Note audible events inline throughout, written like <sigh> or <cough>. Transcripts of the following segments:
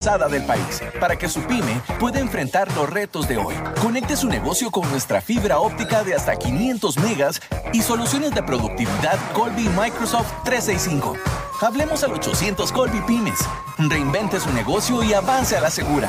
del país para que su pyme pueda enfrentar los retos de hoy. Conecte su negocio con nuestra fibra óptica de hasta 500 megas y soluciones de productividad Colby Microsoft 365. Hablemos al 800 Colby Pymes. Reinvente su negocio y avance a la segura.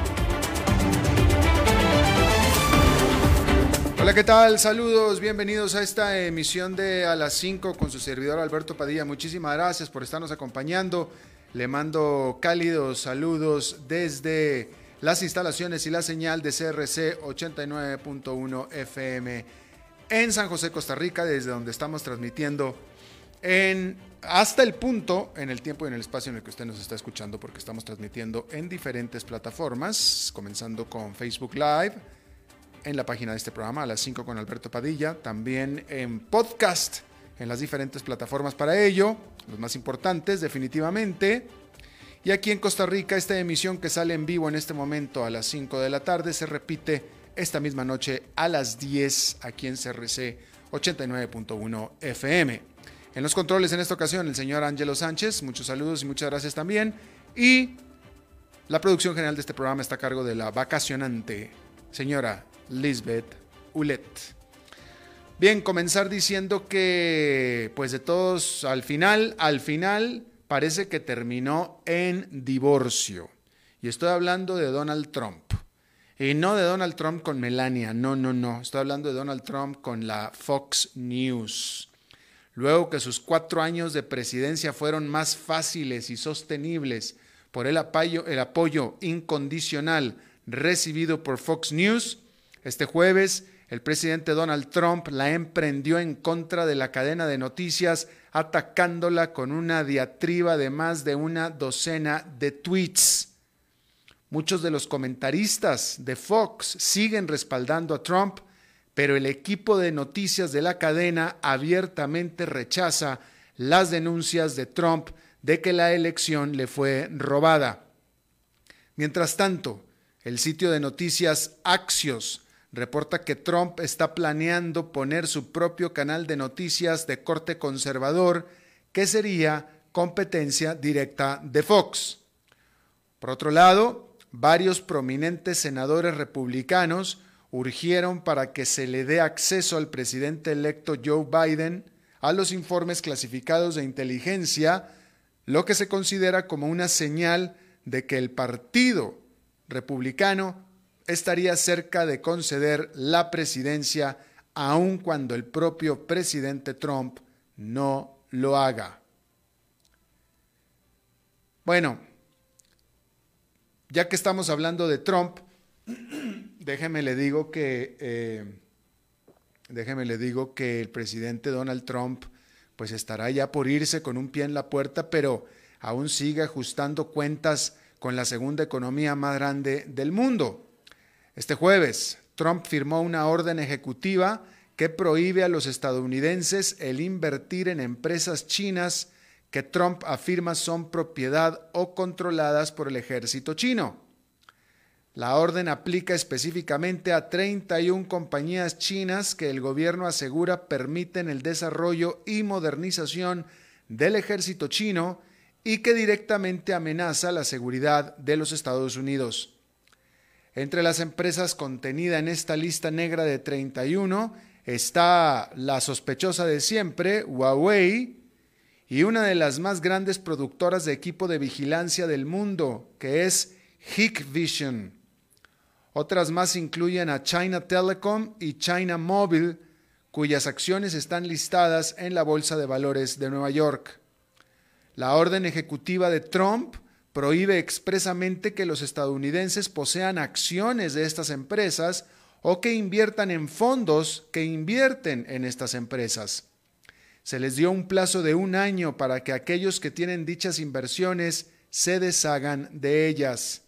Hola, ¿qué tal? Saludos, bienvenidos a esta emisión de A las 5 con su servidor Alberto Padilla. Muchísimas gracias por estarnos acompañando. Le mando cálidos saludos desde las instalaciones y la señal de CRC 89.1 FM en San José, Costa Rica, desde donde estamos transmitiendo en hasta el punto, en el tiempo y en el espacio en el que usted nos está escuchando, porque estamos transmitiendo en diferentes plataformas, comenzando con Facebook Live en la página de este programa, a las 5 con Alberto Padilla, también en podcast, en las diferentes plataformas para ello, los más importantes definitivamente. Y aquí en Costa Rica, esta emisión que sale en vivo en este momento a las 5 de la tarde se repite esta misma noche a las 10 aquí en CRC 89.1 FM. En los controles en esta ocasión el señor Ángelo Sánchez, muchos saludos y muchas gracias también. Y la producción general de este programa está a cargo de la vacacionante señora Lisbeth Ulet. Bien, comenzar diciendo que, pues de todos, al final, al final, parece que terminó en divorcio. Y estoy hablando de Donald Trump. Y no de Donald Trump con Melania, no, no, no. Estoy hablando de Donald Trump con la Fox News. Luego que sus cuatro años de presidencia fueron más fáciles y sostenibles por el apoyo, el apoyo incondicional recibido por Fox News, este jueves, el presidente Donald Trump la emprendió en contra de la cadena de noticias, atacándola con una diatriba de más de una docena de tweets. Muchos de los comentaristas de Fox siguen respaldando a Trump, pero el equipo de noticias de la cadena abiertamente rechaza las denuncias de Trump de que la elección le fue robada. Mientras tanto, el sitio de noticias Axios reporta que Trump está planeando poner su propio canal de noticias de corte conservador, que sería competencia directa de Fox. Por otro lado, varios prominentes senadores republicanos urgieron para que se le dé acceso al presidente electo Joe Biden a los informes clasificados de inteligencia, lo que se considera como una señal de que el Partido Republicano estaría cerca de conceder la presidencia aun cuando el propio presidente Trump no lo haga. Bueno, ya que estamos hablando de Trump, <clears throat> déjeme le digo que eh, déjeme le digo que el presidente Donald Trump pues estará ya por irse con un pie en la puerta, pero aún sigue ajustando cuentas con la segunda economía más grande del mundo. Este jueves, Trump firmó una orden ejecutiva que prohíbe a los estadounidenses el invertir en empresas chinas que Trump afirma son propiedad o controladas por el ejército chino. La orden aplica específicamente a 31 compañías chinas que el gobierno asegura permiten el desarrollo y modernización del ejército chino y que directamente amenaza la seguridad de los Estados Unidos. Entre las empresas contenida en esta lista negra de 31 está la sospechosa de siempre, Huawei, y una de las más grandes productoras de equipo de vigilancia del mundo, que es Hikvision. Otras más incluyen a China Telecom y China Mobile, cuyas acciones están listadas en la Bolsa de Valores de Nueva York. La orden ejecutiva de Trump prohíbe expresamente que los estadounidenses posean acciones de estas empresas o que inviertan en fondos que invierten en estas empresas. Se les dio un plazo de un año para que aquellos que tienen dichas inversiones se deshagan de ellas.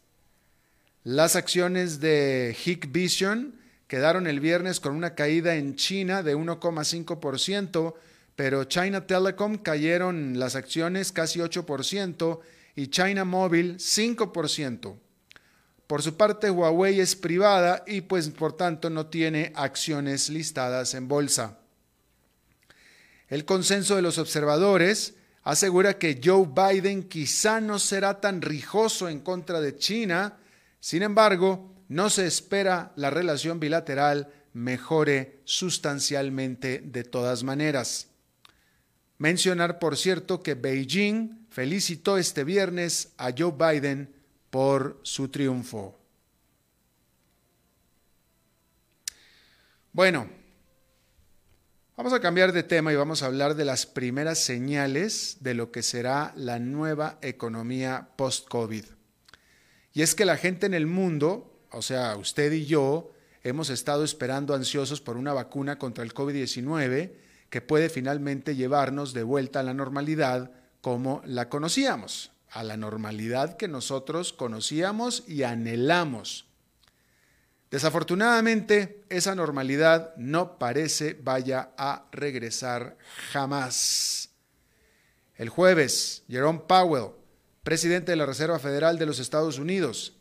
Las acciones de Hikvision quedaron el viernes con una caída en China de 1,5%, pero China Telecom cayeron las acciones casi 8% y China Mobile 5%. Por su parte, Huawei es privada y pues por tanto no tiene acciones listadas en bolsa. El consenso de los observadores asegura que Joe Biden quizá no será tan rijoso en contra de China, sin embargo, no se espera la relación bilateral mejore sustancialmente de todas maneras. Mencionar, por cierto, que Beijing felicitó este viernes a Joe Biden por su triunfo. Bueno, vamos a cambiar de tema y vamos a hablar de las primeras señales de lo que será la nueva economía post-COVID. Y es que la gente en el mundo, o sea, usted y yo, hemos estado esperando ansiosos por una vacuna contra el COVID-19 que puede finalmente llevarnos de vuelta a la normalidad como la conocíamos, a la normalidad que nosotros conocíamos y anhelamos. Desafortunadamente, esa normalidad no parece vaya a regresar jamás. El jueves, Jerome Powell, presidente de la Reserva Federal de los Estados Unidos,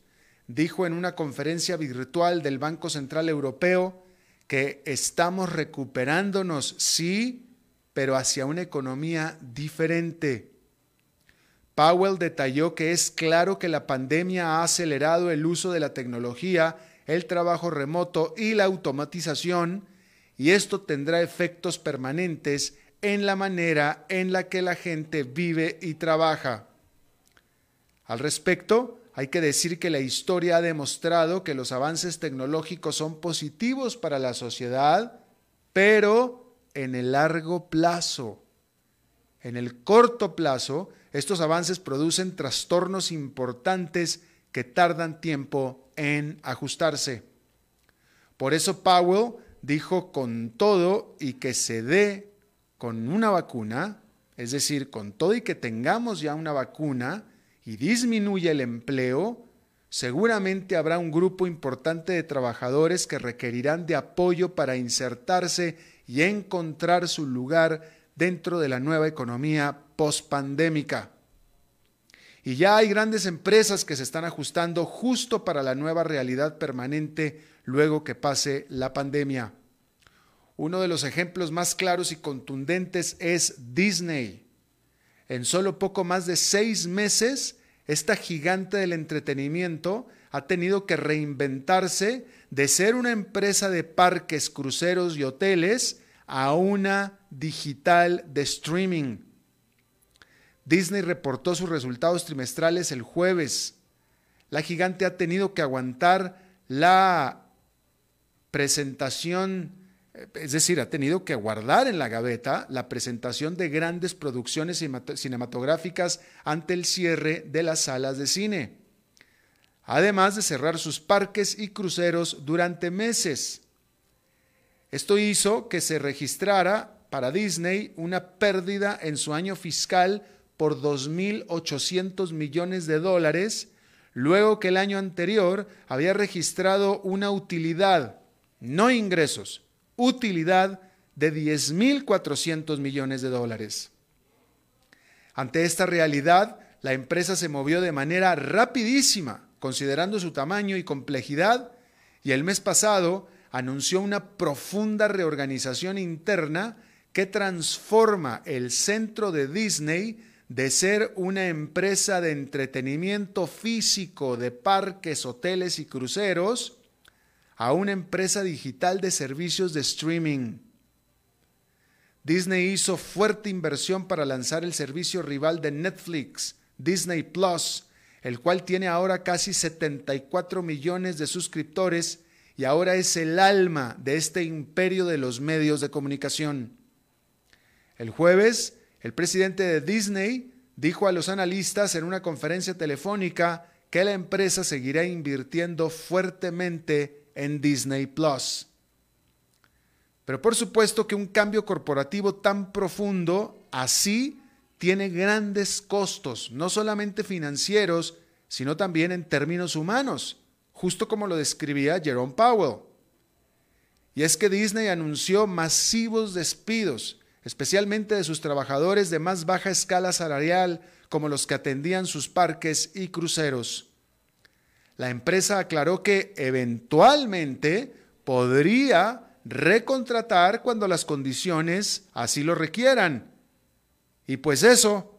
dijo en una conferencia virtual del Banco Central Europeo que estamos recuperándonos, sí, pero hacia una economía diferente. Powell detalló que es claro que la pandemia ha acelerado el uso de la tecnología, el trabajo remoto y la automatización, y esto tendrá efectos permanentes en la manera en la que la gente vive y trabaja. Al respecto, hay que decir que la historia ha demostrado que los avances tecnológicos son positivos para la sociedad, pero en el largo plazo. En el corto plazo, estos avances producen trastornos importantes que tardan tiempo en ajustarse. Por eso Powell dijo con todo y que se dé con una vacuna, es decir, con todo y que tengamos ya una vacuna, y disminuye el empleo, seguramente habrá un grupo importante de trabajadores que requerirán de apoyo para insertarse y encontrar su lugar dentro de la nueva economía pospandémica. Y ya hay grandes empresas que se están ajustando justo para la nueva realidad permanente luego que pase la pandemia. Uno de los ejemplos más claros y contundentes es Disney. En solo poco más de seis meses, esta gigante del entretenimiento ha tenido que reinventarse de ser una empresa de parques, cruceros y hoteles a una digital de streaming. Disney reportó sus resultados trimestrales el jueves. La gigante ha tenido que aguantar la presentación es decir, ha tenido que guardar en la gaveta la presentación de grandes producciones cinematográficas ante el cierre de las salas de cine, además de cerrar sus parques y cruceros durante meses. Esto hizo que se registrara para Disney una pérdida en su año fiscal por 2.800 millones de dólares, luego que el año anterior había registrado una utilidad, no ingresos, utilidad de 10.400 millones de dólares. Ante esta realidad, la empresa se movió de manera rapidísima, considerando su tamaño y complejidad, y el mes pasado anunció una profunda reorganización interna que transforma el centro de Disney de ser una empresa de entretenimiento físico de parques, hoteles y cruceros a una empresa digital de servicios de streaming. Disney hizo fuerte inversión para lanzar el servicio rival de Netflix, Disney Plus, el cual tiene ahora casi 74 millones de suscriptores y ahora es el alma de este imperio de los medios de comunicación. El jueves, el presidente de Disney dijo a los analistas en una conferencia telefónica que la empresa seguirá invirtiendo fuertemente en Disney Plus. Pero por supuesto que un cambio corporativo tan profundo así tiene grandes costos, no solamente financieros, sino también en términos humanos, justo como lo describía Jerome Powell. Y es que Disney anunció masivos despidos, especialmente de sus trabajadores de más baja escala salarial, como los que atendían sus parques y cruceros. La empresa aclaró que eventualmente podría recontratar cuando las condiciones así lo requieran. Y pues eso,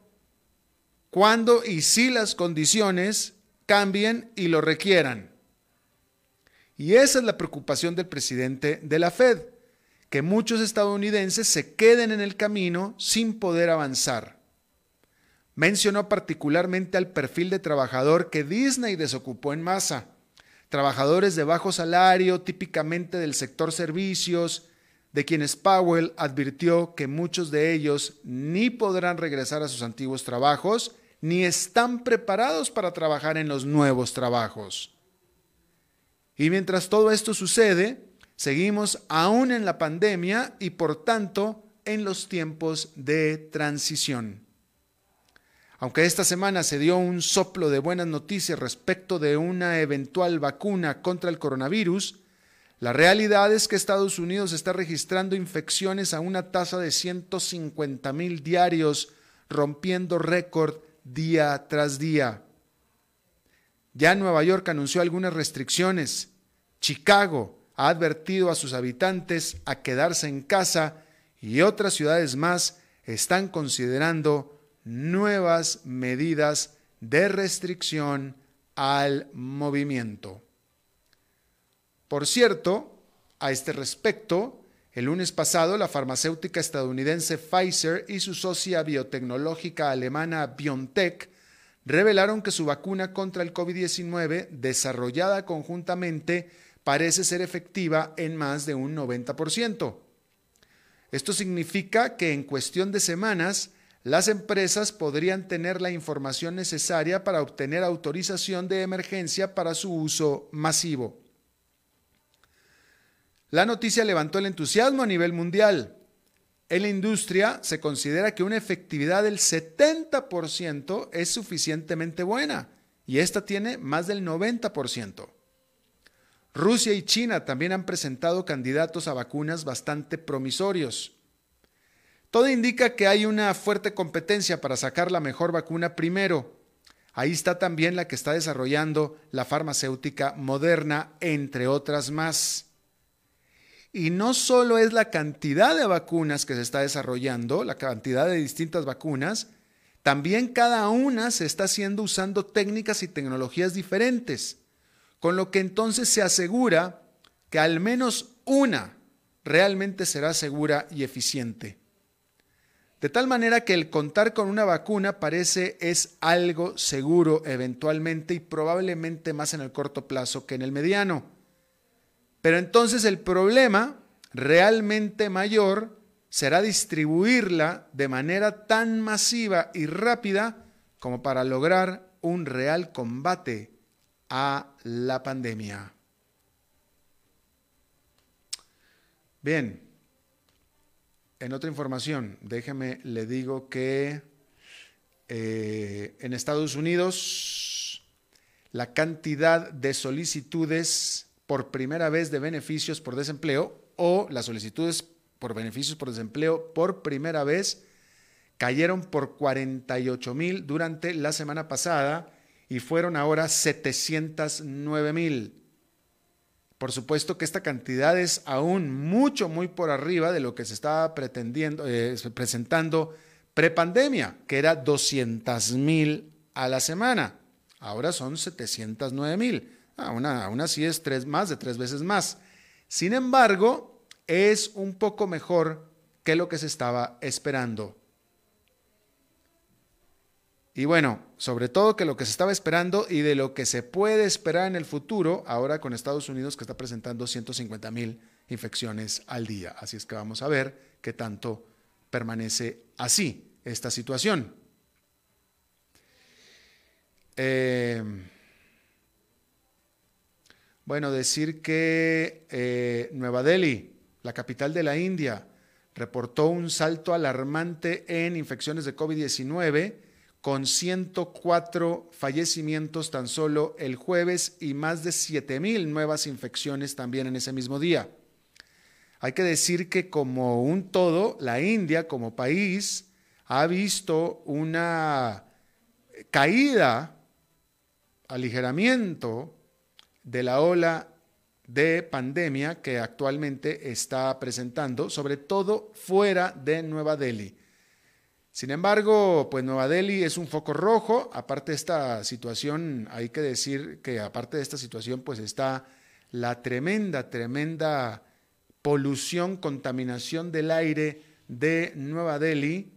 cuando y si las condiciones cambien y lo requieran. Y esa es la preocupación del presidente de la Fed, que muchos estadounidenses se queden en el camino sin poder avanzar. Mencionó particularmente al perfil de trabajador que Disney desocupó en masa trabajadores de bajo salario, típicamente del sector servicios, de quienes Powell advirtió que muchos de ellos ni podrán regresar a sus antiguos trabajos, ni están preparados para trabajar en los nuevos trabajos. Y mientras todo esto sucede, seguimos aún en la pandemia y por tanto en los tiempos de transición. Aunque esta semana se dio un soplo de buenas noticias respecto de una eventual vacuna contra el coronavirus, la realidad es que Estados Unidos está registrando infecciones a una tasa de 150 mil diarios, rompiendo récord día tras día. Ya Nueva York anunció algunas restricciones. Chicago ha advertido a sus habitantes a quedarse en casa y otras ciudades más están considerando nuevas medidas de restricción al movimiento. Por cierto, a este respecto, el lunes pasado la farmacéutica estadounidense Pfizer y su socia biotecnológica alemana BioNTech revelaron que su vacuna contra el COVID-19, desarrollada conjuntamente, parece ser efectiva en más de un 90%. Esto significa que en cuestión de semanas, las empresas podrían tener la información necesaria para obtener autorización de emergencia para su uso masivo. La noticia levantó el entusiasmo a nivel mundial. En la industria se considera que una efectividad del 70% es suficientemente buena y esta tiene más del 90%. Rusia y China también han presentado candidatos a vacunas bastante promisorios. Todo indica que hay una fuerte competencia para sacar la mejor vacuna primero. Ahí está también la que está desarrollando la farmacéutica moderna, entre otras más. Y no solo es la cantidad de vacunas que se está desarrollando, la cantidad de distintas vacunas, también cada una se está haciendo usando técnicas y tecnologías diferentes, con lo que entonces se asegura que al menos una realmente será segura y eficiente. De tal manera que el contar con una vacuna parece es algo seguro eventualmente y probablemente más en el corto plazo que en el mediano. Pero entonces el problema realmente mayor será distribuirla de manera tan masiva y rápida como para lograr un real combate a la pandemia. Bien, en otra información, déjeme, le digo que eh, en Estados Unidos la cantidad de solicitudes por primera vez de beneficios por desempleo o las solicitudes por beneficios por desempleo por primera vez cayeron por 48 mil durante la semana pasada y fueron ahora 709 mil. Por supuesto que esta cantidad es aún mucho, muy por arriba de lo que se estaba pretendiendo, eh, presentando prepandemia, que era 200 mil a la semana. Ahora son 709 mil. Aún, aún así es tres, más de tres veces más. Sin embargo, es un poco mejor que lo que se estaba esperando. Y bueno, sobre todo que lo que se estaba esperando y de lo que se puede esperar en el futuro, ahora con Estados Unidos que está presentando 150 mil infecciones al día. Así es que vamos a ver qué tanto permanece así esta situación. Eh, bueno, decir que eh, Nueva Delhi, la capital de la India, reportó un salto alarmante en infecciones de COVID-19 con 104 fallecimientos tan solo el jueves y más de 7 mil nuevas infecciones también en ese mismo día. Hay que decir que como un todo, la India como país ha visto una caída, aligeramiento de la ola de pandemia que actualmente está presentando, sobre todo fuera de Nueva Delhi. Sin embargo, pues Nueva Delhi es un foco rojo. Aparte de esta situación, hay que decir que aparte de esta situación, pues está la tremenda, tremenda polución, contaminación del aire de Nueva Delhi,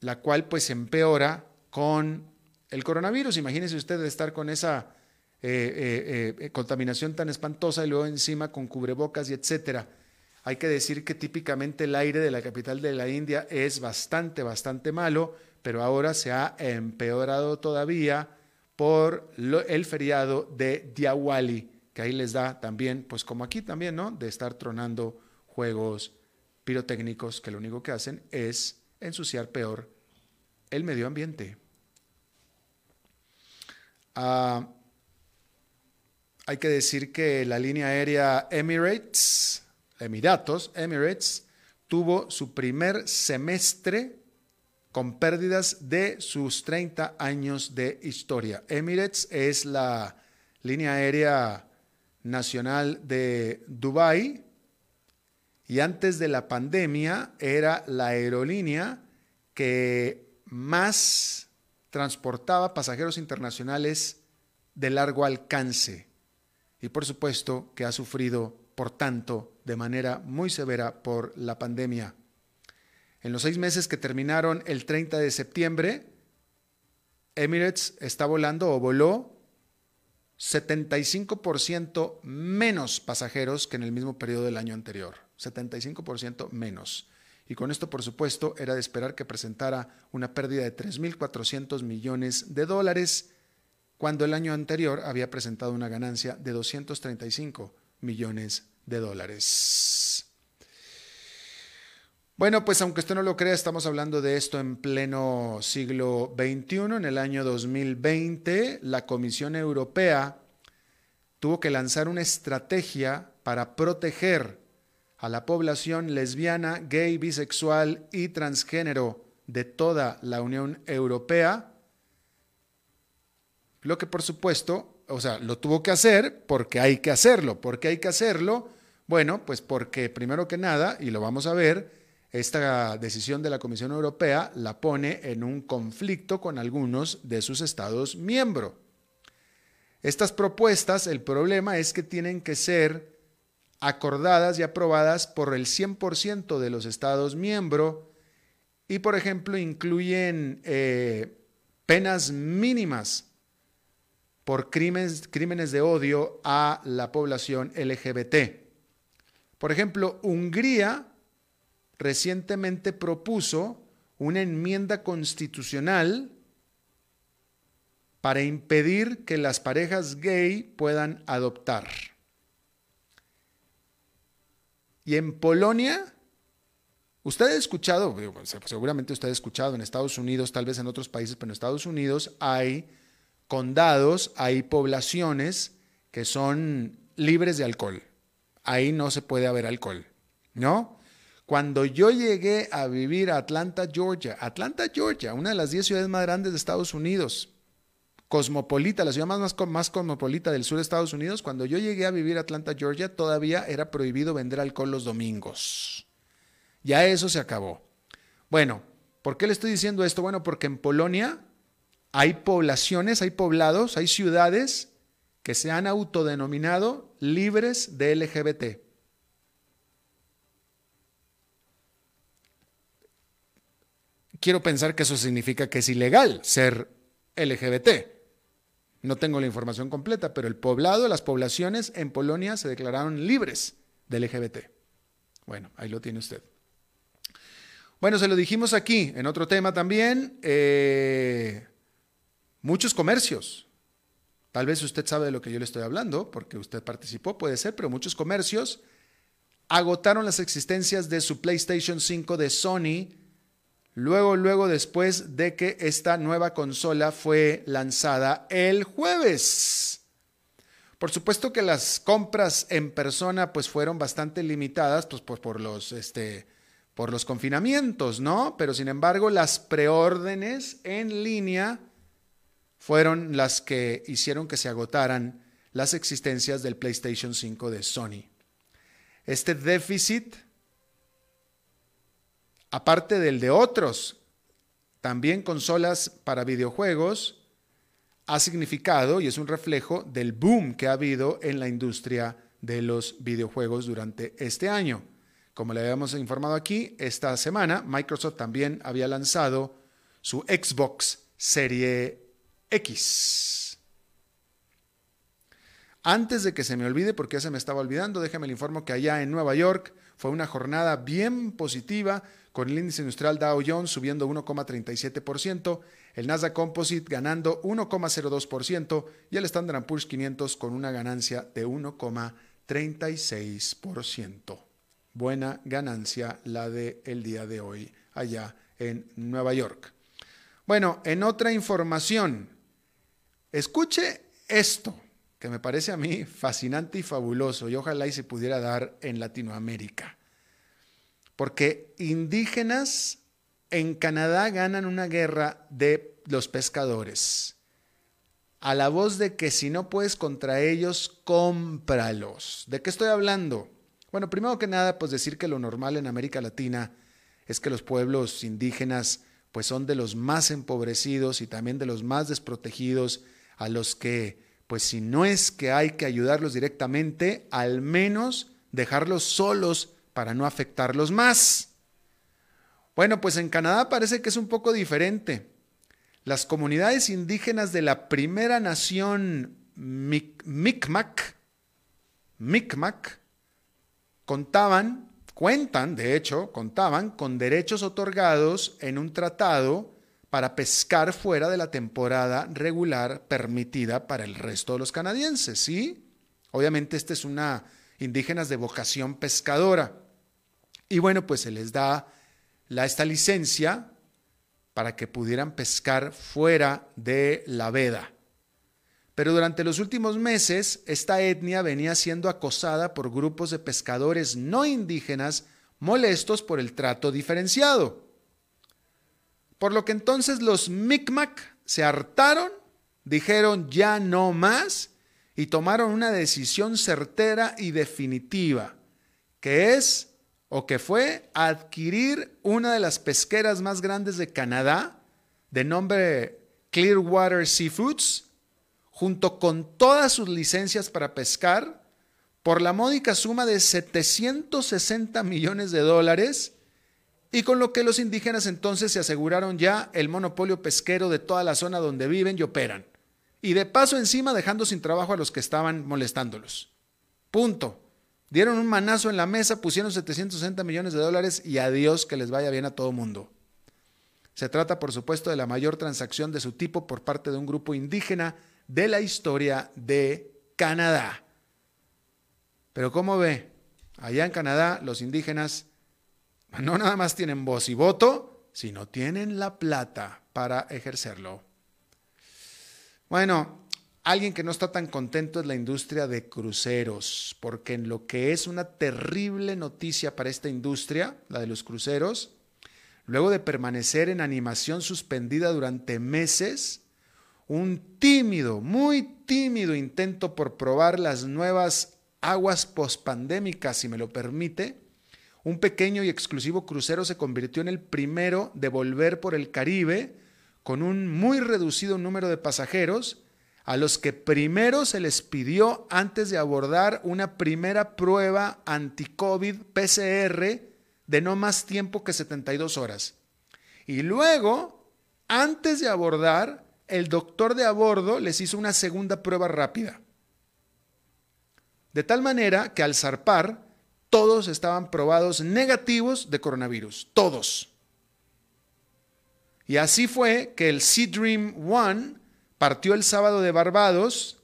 la cual pues empeora con el coronavirus. Imagínese usted estar con esa eh, eh, eh, contaminación tan espantosa y luego encima con cubrebocas y etcétera. Hay que decir que típicamente el aire de la capital de la India es bastante, bastante malo, pero ahora se ha empeorado todavía por el feriado de Diwali, que ahí les da también, pues como aquí también, ¿no? De estar tronando juegos pirotécnicos que lo único que hacen es ensuciar peor el medio ambiente. Ah, hay que decir que la línea aérea Emirates Emiratos, Emirates, tuvo su primer semestre con pérdidas de sus 30 años de historia. Emirates es la línea aérea nacional de Dubái y antes de la pandemia era la aerolínea que más transportaba pasajeros internacionales de largo alcance y por supuesto que ha sufrido por tanto, de manera muy severa por la pandemia. En los seis meses que terminaron el 30 de septiembre, Emirates está volando o voló 75% menos pasajeros que en el mismo periodo del año anterior. 75% menos. Y con esto, por supuesto, era de esperar que presentara una pérdida de 3.400 millones de dólares, cuando el año anterior había presentado una ganancia de 235 millones de dólares. Bueno, pues aunque usted no lo crea, estamos hablando de esto en pleno siglo XXI. En el año 2020, la Comisión Europea tuvo que lanzar una estrategia para proteger a la población lesbiana, gay, bisexual y transgénero de toda la Unión Europea, lo que por supuesto o sea, lo tuvo que hacer porque hay que hacerlo. ¿Por qué hay que hacerlo? Bueno, pues porque primero que nada, y lo vamos a ver, esta decisión de la Comisión Europea la pone en un conflicto con algunos de sus estados miembros. Estas propuestas, el problema es que tienen que ser acordadas y aprobadas por el 100% de los estados miembros y, por ejemplo, incluyen eh, penas mínimas por crímenes, crímenes de odio a la población LGBT. Por ejemplo, Hungría recientemente propuso una enmienda constitucional para impedir que las parejas gay puedan adoptar. Y en Polonia, usted ha escuchado, seguramente usted ha escuchado en Estados Unidos, tal vez en otros países, pero en Estados Unidos hay condados hay poblaciones que son libres de alcohol. Ahí no se puede haber alcohol, ¿no? Cuando yo llegué a vivir a Atlanta, Georgia, Atlanta, Georgia, una de las 10 ciudades más grandes de Estados Unidos, cosmopolita, la ciudad más, más, más, cosmopolita del sur de Estados Unidos, cuando yo llegué a vivir a Atlanta, Georgia, todavía era prohibido vender alcohol los domingos. Ya eso se acabó. Bueno, ¿por qué le estoy diciendo esto? Bueno, porque en Polonia hay poblaciones, hay poblados, hay ciudades que se han autodenominado libres de LGBT. quiero pensar que eso significa que es ilegal ser LGBT. No tengo la información completa, pero el poblado, las poblaciones en Polonia se declararon libres de LGBT. Bueno, ahí lo tiene usted. Bueno, se lo dijimos aquí, en otro tema también, eh, muchos comercios. Tal vez usted sabe de lo que yo le estoy hablando, porque usted participó, puede ser, pero muchos comercios agotaron las existencias de su PlayStation 5 de Sony, luego, luego después de que esta nueva consola fue lanzada el jueves. Por supuesto que las compras en persona pues fueron bastante limitadas pues, por, por los este, por los confinamientos, ¿no? Pero sin embargo, las preórdenes en línea fueron las que hicieron que se agotaran las existencias del PlayStation 5 de Sony. Este déficit, aparte del de otros, también consolas para videojuegos, ha significado y es un reflejo del boom que ha habido en la industria de los videojuegos durante este año. Como le habíamos informado aquí, esta semana Microsoft también había lanzado su Xbox Serie X. Antes de que se me olvide, porque ya se me estaba olvidando, déjame le informo que allá en Nueva York fue una jornada bien positiva, con el índice industrial Dow Jones subiendo 1,37%, el Nasdaq Composite ganando 1,02% y el Standard Poor's 500 con una ganancia de 1,36% buena ganancia la del el día de hoy allá en Nueva York. Bueno, en otra información, escuche esto, que me parece a mí fascinante y fabuloso, y ojalá y se pudiera dar en Latinoamérica. Porque indígenas en Canadá ganan una guerra de los pescadores. A la voz de que si no puedes contra ellos, cómpralos. ¿De qué estoy hablando? Bueno, primero que nada, pues decir que lo normal en América Latina es que los pueblos indígenas pues son de los más empobrecidos y también de los más desprotegidos, a los que pues si no es que hay que ayudarlos directamente, al menos dejarlos solos para no afectarlos más. Bueno, pues en Canadá parece que es un poco diferente. Las comunidades indígenas de la primera nación Micmac, Micmac, contaban, cuentan, de hecho, contaban con derechos otorgados en un tratado para pescar fuera de la temporada regular permitida para el resto de los canadienses, ¿sí? Obviamente esta es una indígenas de vocación pescadora. Y bueno, pues se les da la, esta licencia para que pudieran pescar fuera de la veda. Pero durante los últimos meses, esta etnia venía siendo acosada por grupos de pescadores no indígenas molestos por el trato diferenciado. Por lo que entonces los Micmac se hartaron, dijeron ya no más y tomaron una decisión certera y definitiva, que es o que fue adquirir una de las pesqueras más grandes de Canadá, de nombre Clearwater Seafoods, junto con todas sus licencias para pescar, por la módica suma de 760 millones de dólares, y con lo que los indígenas entonces se aseguraron ya el monopolio pesquero de toda la zona donde viven y operan. Y de paso encima dejando sin trabajo a los que estaban molestándolos. Punto. Dieron un manazo en la mesa, pusieron 760 millones de dólares y adiós que les vaya bien a todo mundo. Se trata, por supuesto, de la mayor transacción de su tipo por parte de un grupo indígena de la historia de Canadá. Pero ¿cómo ve? Allá en Canadá los indígenas no nada más tienen voz y voto, sino tienen la plata para ejercerlo. Bueno, alguien que no está tan contento es la industria de cruceros, porque en lo que es una terrible noticia para esta industria, la de los cruceros, luego de permanecer en animación suspendida durante meses, un tímido, muy tímido intento por probar las nuevas aguas pospandémicas, si me lo permite, un pequeño y exclusivo crucero se convirtió en el primero de volver por el Caribe con un muy reducido número de pasajeros a los que primero se les pidió antes de abordar una primera prueba anti-COVID PCR de no más tiempo que 72 horas. Y luego, antes de abordar, el doctor de a bordo les hizo una segunda prueba rápida. De tal manera que al zarpar, todos estaban probados negativos de coronavirus. Todos. Y así fue que el Sea Dream One partió el sábado de Barbados,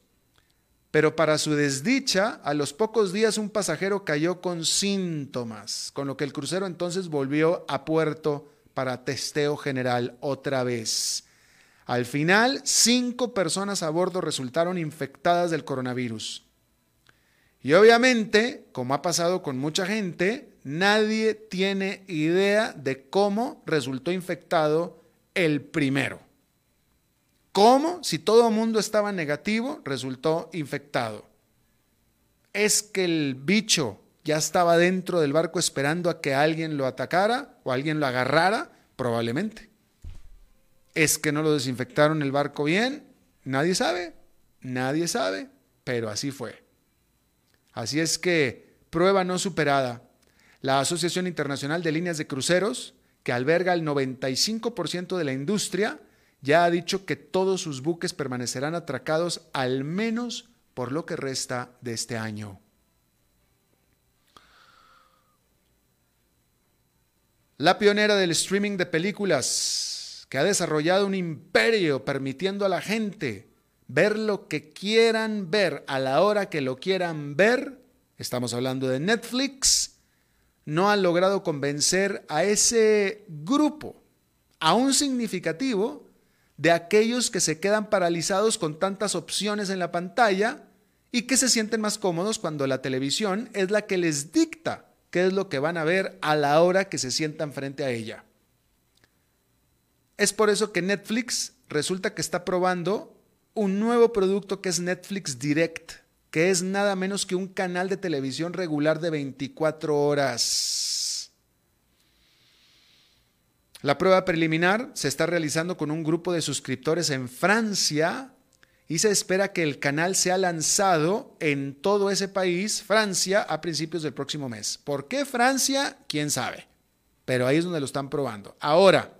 pero para su desdicha, a los pocos días un pasajero cayó con síntomas, con lo que el crucero entonces volvió a puerto para testeo general otra vez. Al final, cinco personas a bordo resultaron infectadas del coronavirus. Y obviamente, como ha pasado con mucha gente, nadie tiene idea de cómo resultó infectado el primero. ¿Cómo? Si todo el mundo estaba negativo, resultó infectado. ¿Es que el bicho ya estaba dentro del barco esperando a que alguien lo atacara o alguien lo agarrara? Probablemente. ¿Es que no lo desinfectaron el barco bien? Nadie sabe, nadie sabe, pero así fue. Así es que, prueba no superada. La Asociación Internacional de Líneas de Cruceros que alberga el 95% de la industria, ya ha dicho que todos sus buques permanecerán atracados al menos por lo que resta de este año. La pionera del streaming de películas, que ha desarrollado un imperio permitiendo a la gente ver lo que quieran ver a la hora que lo quieran ver, estamos hablando de Netflix, no han logrado convencer a ese grupo, aún significativo, de aquellos que se quedan paralizados con tantas opciones en la pantalla y que se sienten más cómodos cuando la televisión es la que les dicta qué es lo que van a ver a la hora que se sientan frente a ella. Es por eso que Netflix resulta que está probando un nuevo producto que es Netflix Direct que es nada menos que un canal de televisión regular de 24 horas. La prueba preliminar se está realizando con un grupo de suscriptores en Francia y se espera que el canal sea lanzado en todo ese país, Francia, a principios del próximo mes. ¿Por qué Francia? ¿Quién sabe? Pero ahí es donde lo están probando. Ahora,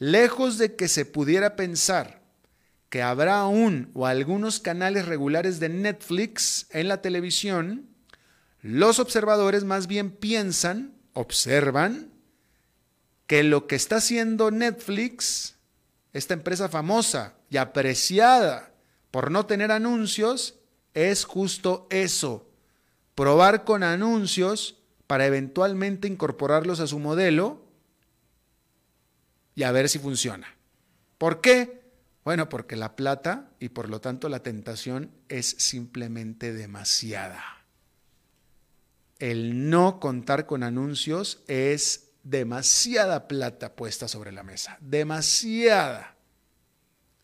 lejos de que se pudiera pensar que habrá aún o algunos canales regulares de Netflix en la televisión, los observadores más bien piensan, observan, que lo que está haciendo Netflix, esta empresa famosa y apreciada por no tener anuncios, es justo eso, probar con anuncios para eventualmente incorporarlos a su modelo y a ver si funciona. ¿Por qué? Bueno, porque la plata y por lo tanto la tentación es simplemente demasiada. El no contar con anuncios es demasiada plata puesta sobre la mesa, demasiada.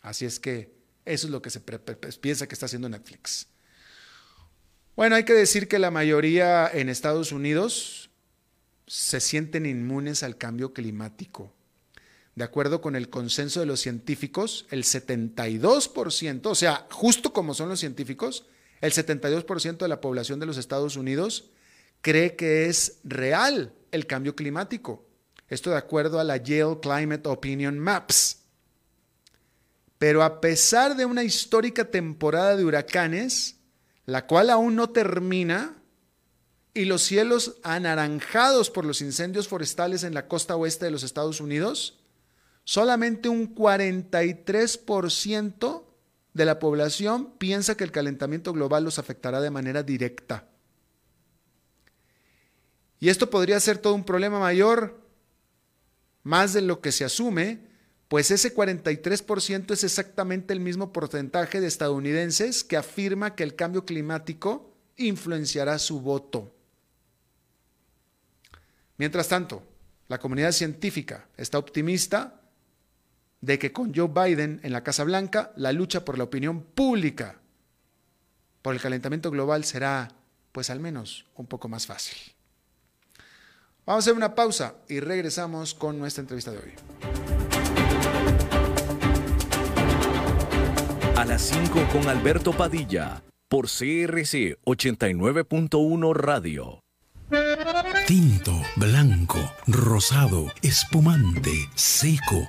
Así es que eso es lo que se piensa que está haciendo Netflix. Bueno, hay que decir que la mayoría en Estados Unidos se sienten inmunes al cambio climático de acuerdo con el consenso de los científicos, el 72%, o sea, justo como son los científicos, el 72% de la población de los Estados Unidos cree que es real el cambio climático. Esto de acuerdo a la Yale Climate Opinion Maps. Pero a pesar de una histórica temporada de huracanes, la cual aún no termina, y los cielos anaranjados por los incendios forestales en la costa oeste de los Estados Unidos, solamente un 43% de la población piensa que el calentamiento global los afectará de manera directa. Y esto podría ser todo un problema mayor, más de lo que se asume, pues ese 43% es exactamente el mismo porcentaje de estadounidenses que afirma que el cambio climático influenciará su voto. Mientras tanto, la comunidad científica está optimista de que con Joe Biden en la Casa Blanca la lucha por la opinión pública por el calentamiento global será, pues al menos, un poco más fácil. Vamos a hacer una pausa y regresamos con nuestra entrevista de hoy. A las 5 con Alberto Padilla, por CRC 89.1 Radio. tinto, blanco, rosado, espumante, seco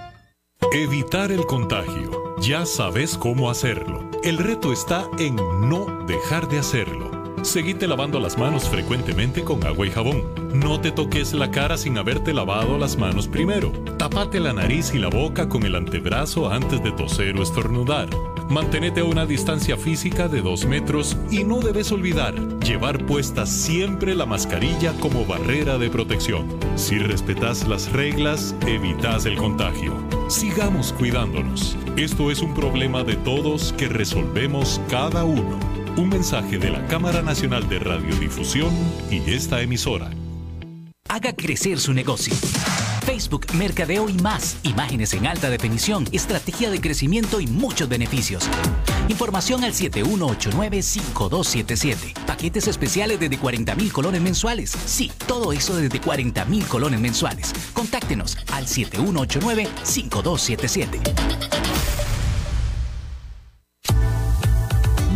Evitar el contagio. Ya sabes cómo hacerlo. El reto está en no dejar de hacerlo. Seguite lavando las manos frecuentemente con agua y jabón. No te toques la cara sin haberte lavado las manos primero. Tapate la nariz y la boca con el antebrazo antes de toser o estornudar. Mantenete a una distancia física de 2 metros y no debes olvidar llevar puesta siempre la mascarilla como barrera de protección. Si respetas las reglas, evitas el contagio. Sigamos cuidándonos. Esto es un problema de todos que resolvemos cada uno. Un mensaje de la Cámara Nacional de Radiodifusión y esta emisora. Haga crecer su negocio. Facebook, Mercadeo y más. Imágenes en alta definición, estrategia de crecimiento y muchos beneficios. Información al 7189-5277. Paquetes especiales desde 40 mil colones mensuales. Sí, todo eso desde 40 mil colones mensuales. Contáctenos al 7189-5277.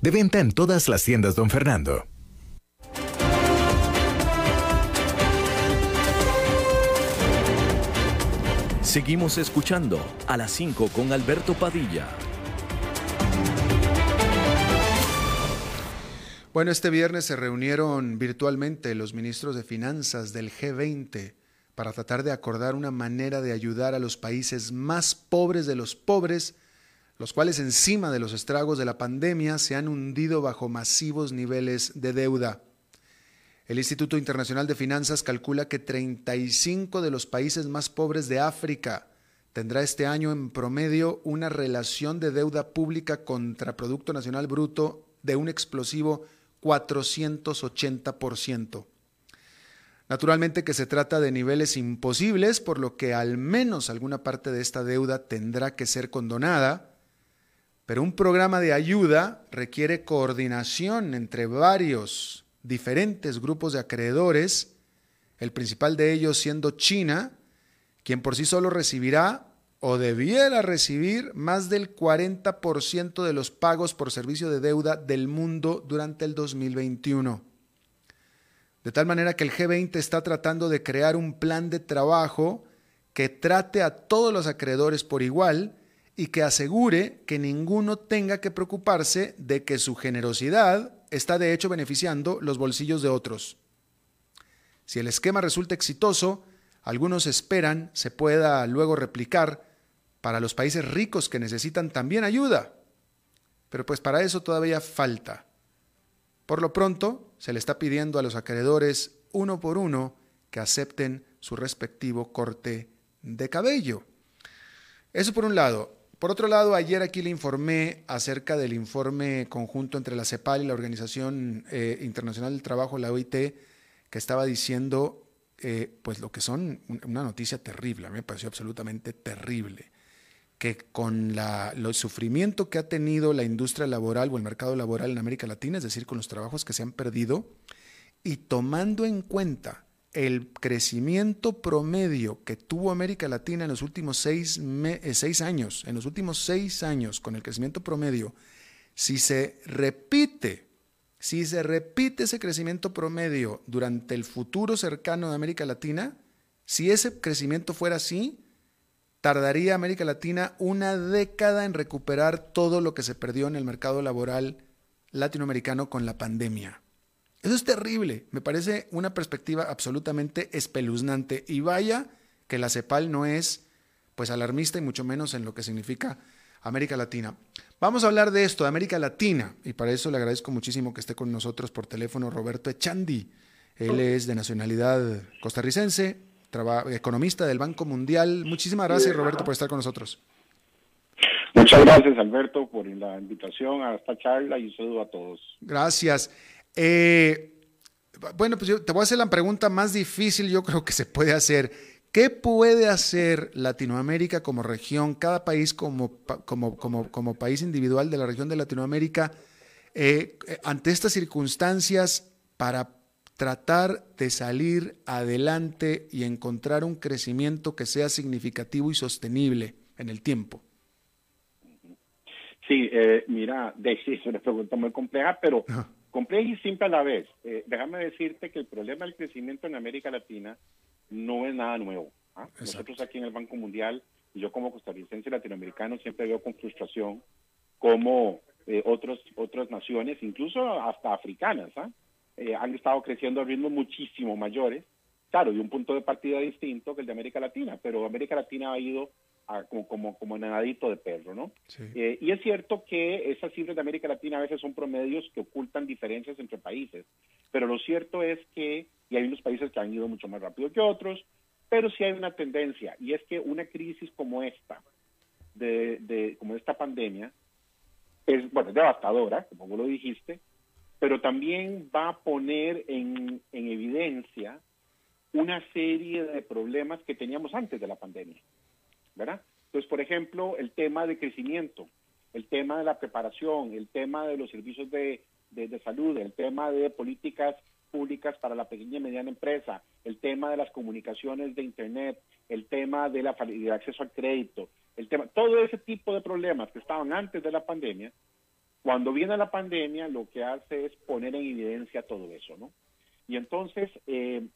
De venta en todas las tiendas, don Fernando. Seguimos escuchando a las 5 con Alberto Padilla. Bueno, este viernes se reunieron virtualmente los ministros de Finanzas del G20 para tratar de acordar una manera de ayudar a los países más pobres de los pobres los cuales encima de los estragos de la pandemia se han hundido bajo masivos niveles de deuda. El Instituto Internacional de Finanzas calcula que 35 de los países más pobres de África tendrá este año en promedio una relación de deuda pública contra Producto Nacional Bruto de un explosivo 480%. Naturalmente que se trata de niveles imposibles, por lo que al menos alguna parte de esta deuda tendrá que ser condonada, pero un programa de ayuda requiere coordinación entre varios diferentes grupos de acreedores, el principal de ellos siendo China, quien por sí solo recibirá o debiera recibir más del 40% de los pagos por servicio de deuda del mundo durante el 2021. De tal manera que el G20 está tratando de crear un plan de trabajo que trate a todos los acreedores por igual y que asegure que ninguno tenga que preocuparse de que su generosidad está de hecho beneficiando los bolsillos de otros. Si el esquema resulta exitoso, algunos esperan se pueda luego replicar para los países ricos que necesitan también ayuda. Pero pues para eso todavía falta. Por lo pronto, se le está pidiendo a los acreedores uno por uno que acepten su respectivo corte de cabello. Eso por un lado. Por otro lado, ayer aquí le informé acerca del informe conjunto entre la CEPAL y la Organización eh, Internacional del Trabajo, la OIT, que estaba diciendo eh, pues lo que son una noticia terrible, a mí me pareció absolutamente terrible, que con la, el sufrimiento que ha tenido la industria laboral o el mercado laboral en América Latina, es decir, con los trabajos que se han perdido, y tomando en cuenta el crecimiento promedio que tuvo América Latina en los últimos seis, eh, seis, años, en los últimos seis años, con el crecimiento promedio, si se repite, si se repite ese crecimiento promedio durante el futuro cercano de América Latina, si ese crecimiento fuera así, tardaría América Latina una década en recuperar todo lo que se perdió en el mercado laboral latinoamericano con la pandemia. Eso es terrible. Me parece una perspectiva absolutamente espeluznante. Y vaya que la CEPAL no es pues alarmista y mucho menos en lo que significa América Latina. Vamos a hablar de esto, de América Latina, y para eso le agradezco muchísimo que esté con nosotros por teléfono Roberto Echandi. Él es de nacionalidad costarricense, economista del Banco Mundial. Muchísimas gracias, Roberto, por estar con nosotros. Muchas gracias, Alberto, por la invitación a esta charla y un saludo a todos. Gracias. Eh, bueno, pues yo te voy a hacer la pregunta más difícil, yo creo que se puede hacer. ¿Qué puede hacer Latinoamérica como región, cada país como, como, como, como país individual de la región de Latinoamérica, eh, ante estas circunstancias para tratar de salir adelante y encontrar un crecimiento que sea significativo y sostenible en el tiempo? Sí, eh, mira, es una pregunta muy compleja, pero compleja y simple a la vez. Eh, déjame decirte que el problema del crecimiento en América Latina no es nada nuevo. ¿ah? Nosotros aquí en el Banco Mundial, y yo como costarricense latinoamericano, siempre veo con frustración cómo eh, otros, otras naciones, incluso hasta africanas, ¿ah? eh, han estado creciendo a ritmos muchísimo mayores. Claro, de un punto de partida distinto que el de América Latina, pero América Latina ha ido como, como, como nadadito de perro, ¿no? Eh, y es cierto que esas cifras de América Latina a veces son promedios que ocultan diferencias entre países, pero lo cierto es que, y hay unos países que han ido mucho más rápido que otros, pero sí hay una tendencia, y es que una crisis como esta, de, de como esta pandemia, es, bueno, es devastadora, como vos lo dijiste, pero también va a poner en, en evidencia una serie de problemas que teníamos antes de la pandemia. Entonces, por ejemplo, el tema de crecimiento, el tema de la preparación, el tema de los servicios de, salud, el tema de políticas públicas para la pequeña y mediana empresa, el tema de las comunicaciones de Internet, el tema de la de acceso al crédito, el tema, todo ese tipo de problemas que estaban antes de la pandemia, cuando viene la pandemia lo que hace es poner en evidencia todo eso, ¿no? Y entonces eh,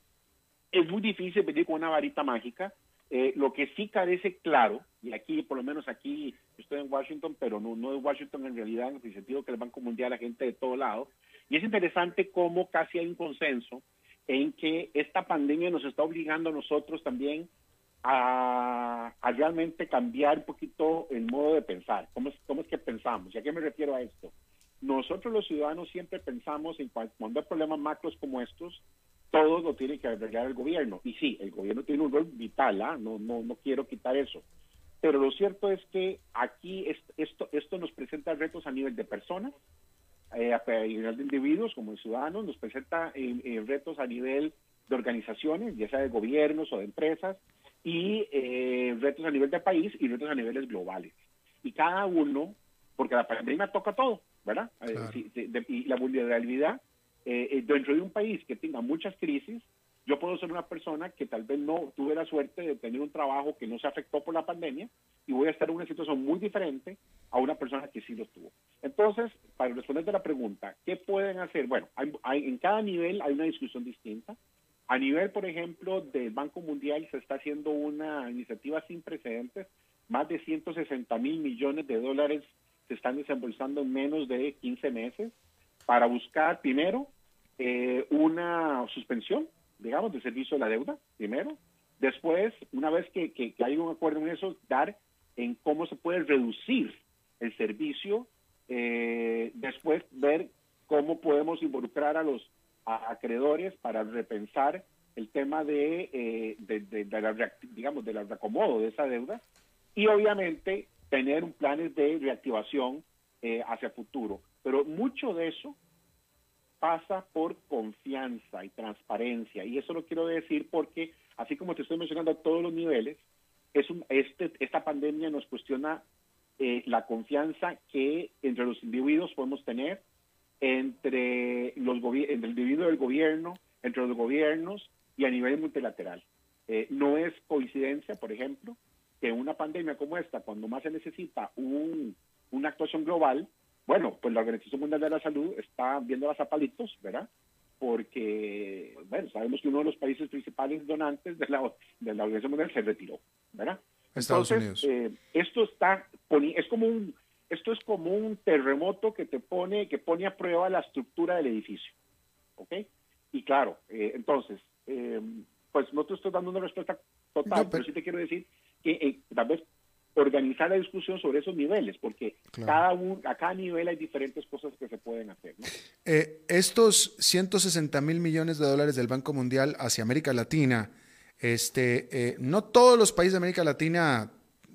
es muy difícil venir con una varita mágica eh, lo que sí carece claro, y aquí, por lo menos aquí, estoy en Washington, pero no, no es Washington en realidad, en el sentido que el Banco Mundial, la gente de todo lado, y es interesante cómo casi hay un consenso en que esta pandemia nos está obligando a nosotros también a, realmente cambiar un poquito el modo de pensar. ¿Cómo es, ¿Cómo es que pensamos? ¿Y a qué me refiero a esto? Nosotros los ciudadanos siempre pensamos en cuando hay problemas macros como estos, todo lo tiene que arreglar el gobierno. Y sí, el gobierno tiene un rol vital, ¿ah? no, no, no quiero quitar eso. Pero lo cierto es que aquí esto, esto nos presenta retos a nivel de personas, eh, a nivel de individuos como ciudadanos, nos presenta eh, retos a nivel de organizaciones, ya sea de gobiernos o de empresas, y eh, retos a nivel de país y retos a niveles globales. Y cada uno, porque la pandemia toca todo, ¿verdad? y la vulnerabilidad eh, eh, dentro de un país que tenga muchas crisis, yo puedo ser una persona que tal vez no tuve la suerte de tener un trabajo que no se afectó por la pandemia y voy a estar en una situación muy diferente a una persona que sí lo tuvo. Entonces, para responderte la pregunta, ¿qué pueden hacer? Bueno, en cada nivel hay una discusión distinta. A nivel, por ejemplo, del Banco Mundial se está haciendo una iniciativa sin precedentes. Más de 160 mil millones de dólares se están desembolsando en menos de 15 meses para buscar, primero, eh, una suspensión, digamos, del servicio de la deuda, primero. Después, una vez que, que, hay un acuerdo en eso, dar en cómo se puede reducir el servicio. Eh, después, ver cómo podemos involucrar a los acreedores para repensar el tema de, eh, de, la, digamos, del reacomodo de esa deuda. Y obviamente, tener un planes de reactivación hacia el futuro. Pero mucho de eso pasa por confianza y transparencia. Y eso lo quiero decir porque, así como te estoy mencionando a todos los niveles, es un, este, esta pandemia nos cuestiona eh, la confianza que entre los individuos podemos tener, entre, los entre el individuo del gobierno, entre los gobiernos y a nivel multilateral. Eh, no es coincidencia, por ejemplo, que una pandemia como esta, cuando más se necesita un, una actuación global, bueno, pues la Organización Mundial de la Salud está viendo las zapalitos, ¿verdad? Porque, bueno, sabemos que uno de los países principales donantes de la, de la Organización Mundial se retiró, ¿verdad? Estados Unidos. Eh, esto está, es como un, esto es como un terremoto que te pone, que pone a prueba la estructura del edificio. ¿ok? Y claro, eh, entonces, eh, pues no te estoy dando una respuesta total, pero... sí te quiero decir que eh, tal vez organizar la discusión sobre esos niveles, porque cada un, a cada nivel hay diferentes cosas que se pueden hacer. ¿no? estos 160 mil millones de dólares del Banco Mundial hacia América Latina, este, no todos los países de América Latina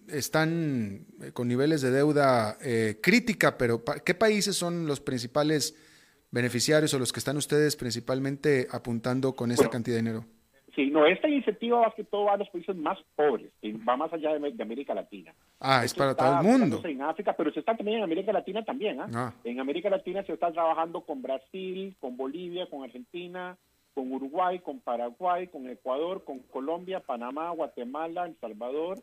están con niveles de deuda crítica, pero ¿qué países son los principales beneficiarios o los que están ustedes principalmente apuntando con esta cantidad de dinero? Sí, no, esta iniciativa va que todo va a los países más pobres, va más allá de, América Latina. Ah, es para todo el mundo. En África, pero se está también en América Latina también. ¿ah? En América Latina se está trabajando con Brasil, con Bolivia, con Argentina, con Uruguay, con Paraguay, con Ecuador, con Colombia, Panamá, Guatemala, El Salvador,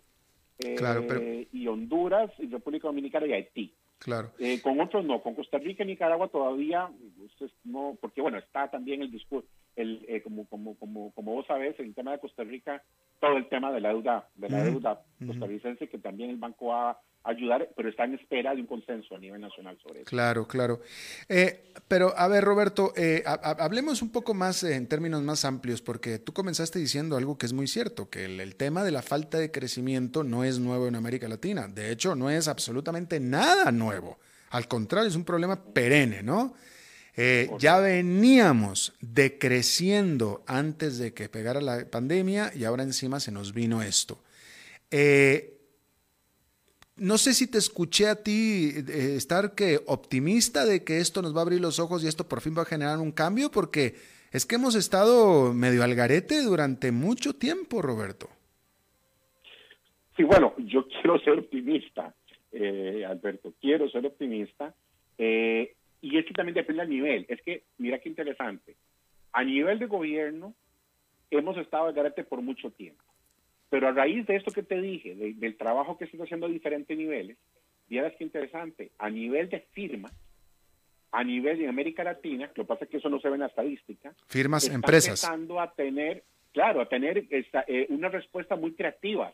eh, y Honduras, y República Dominicana y Haití. Claro. Eh, con otros no, con Costa Rica y Nicaragua todavía pues, no, porque bueno, está también el discurso, el, eh, como, como, como, como vos sabés, el tema de Costa Rica, todo el tema de la deuda, de la deuda costarricense, que también el banco va a ayudar, pero está en espera de un consenso a nivel nacional sobre eso. Claro, claro. Eh, pero a ver, Roberto, hablemos un poco más en términos más amplios, porque tú comenzaste diciendo algo que es muy cierto, que el, tema de la falta de crecimiento no es nuevo en América Latina. De hecho, no es absolutamente nada nuevo. Al contrario, es un problema perenne, ¿no? Eh, ya veníamos decreciendo antes de que pegara la pandemia y ahora encima se nos vino esto. Eh, no sé si te escuché a ti eh, estar que optimista de que esto nos va a abrir los ojos y esto por fin va a generar un cambio, porque es que hemos estado medio al garete durante mucho tiempo, Roberto. Sí, bueno, yo <laughs> quiero ser optimista, Alberto, quiero ser optimista. Eh, y es que también depende del nivel. Es que, mira qué interesante. A nivel de gobierno, hemos estado al garete por mucho tiempo. Pero a raíz de esto que te dije, del trabajo que se está haciendo a diferentes niveles, vieras qué interesante. A nivel de firma, a nivel de América Latina, lo que pasa es que eso no se ve en la estadística. Firmas, están empresas. empezando a tener, claro, a tener esta, eh, una respuesta muy creativa